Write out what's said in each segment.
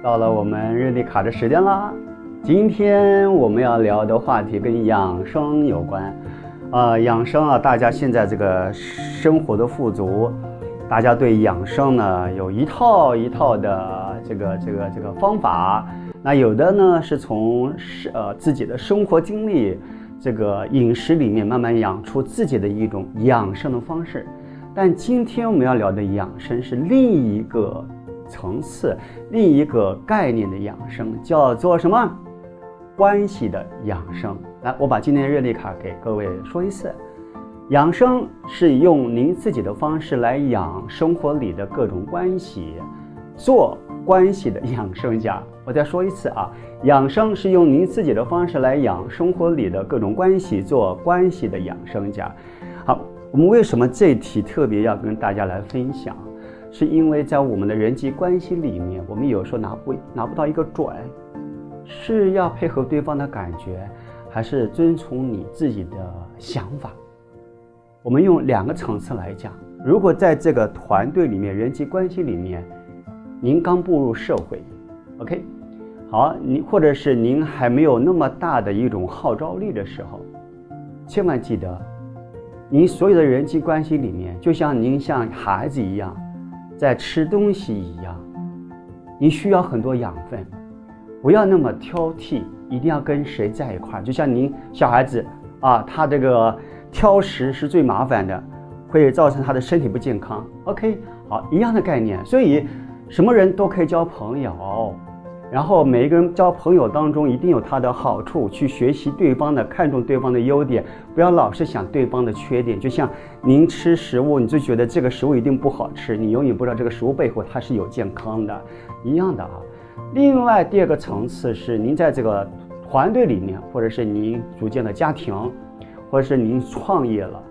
到了我们日历卡的时间啦。今天我们要聊的话题跟养生有关。啊，养生啊，大家现在这个生活的富足，大家对养生呢有一套一套的这个这个这个方法。那有的呢是从是呃自己的生活经历，这个饮食里面慢慢养出自己的一种养生的方式。但今天我们要聊的养生是另一个层次、另一个概念的养生，叫做什么？关系的养生。来，我把今天的日历卡给各位说一次：养生是用您自己的方式来养生活里的各种关系，做关系的养生家。我再说一次啊，养生是用您自己的方式来养生活里的各种关系，做关系的养生家。好，我们为什么这题特别要跟大家来分享？是因为在我们的人际关系里面，我们有时候拿不拿不到一个准。是要配合对方的感觉，还是遵从你自己的想法？我们用两个层次来讲。如果在这个团队里面、人际关系里面，您刚步入社会，OK，好，您或者是您还没有那么大的一种号召力的时候，千万记得，您所有的人际关系里面，就像您像孩子一样，在吃东西一样，你需要很多养分。不要那么挑剔，一定要跟谁在一块儿。就像您小孩子啊，他这个挑食是最麻烦的，会造成他的身体不健康。OK，好，一样的概念。所以，什么人都可以交朋友，然后每一个人交朋友当中一定有他的好处，去学习对方的，看重对方的优点，不要老是想对方的缺点。就像您吃食物，你就觉得这个食物一定不好吃，你永远不知道这个食物背后它是有健康的，一样的啊。另外，第二个层次是您在这个团队里面，或者是您组建的家庭，或者是您创业了，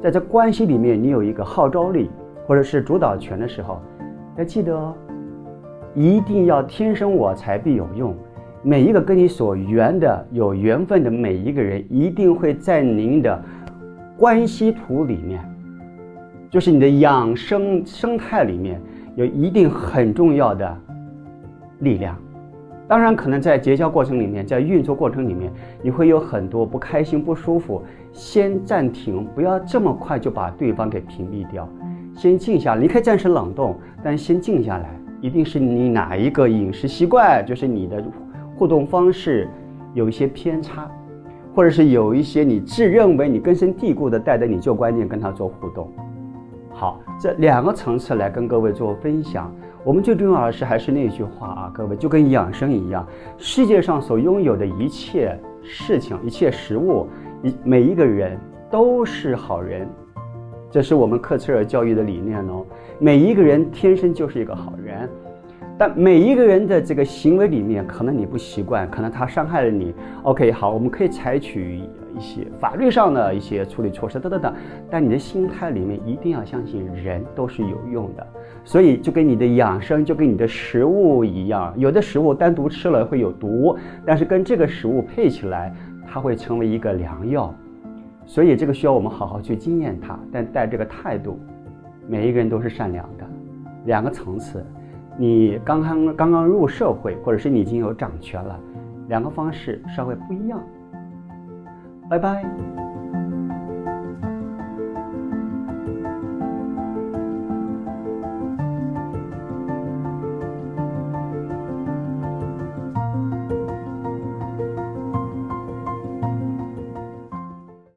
在这关系里面，你有一个号召力或者是主导权的时候，要记得哦，一定要天生我材必有用。每一个跟你所缘的、有缘分的每一个人，一定会在您的关系图里面，就是你的养生生态里面有一定很重要的。力量，当然可能在结交过程里面，在运作过程里面，你会有很多不开心、不舒服。先暂停，不要这么快就把对方给屏蔽掉，先静下来。你可以暂时冷冻，但先静下来。一定是你哪一个饮食习惯，就是你的互动方式有一些偏差，或者是有一些你自认为你根深蒂固的带着你旧观念跟他做互动。好，这两个层次来跟各位做分享。我们最重要的是还是那句话啊，各位就跟养生一样，世界上所拥有的一切事情、一切食物，一每一个人都是好人，这是我们克茨尔教育的理念哦。每一个人天生就是一个好人，但每一个人的这个行为里面，可能你不习惯，可能他伤害了你。OK，好，我们可以采取。一些法律上的一些处理措施等等等，但你的心态里面一定要相信人都是有用的，所以就跟你的养生，就跟你的食物一样，有的食物单独吃了会有毒，但是跟这个食物配起来，它会成为一个良药，所以这个需要我们好好去经验它，但带这个态度，每一个人都是善良的。两个层次，你刚刚刚刚入社会，或者是你已经有掌权了，两个方式稍微不一样。拜拜。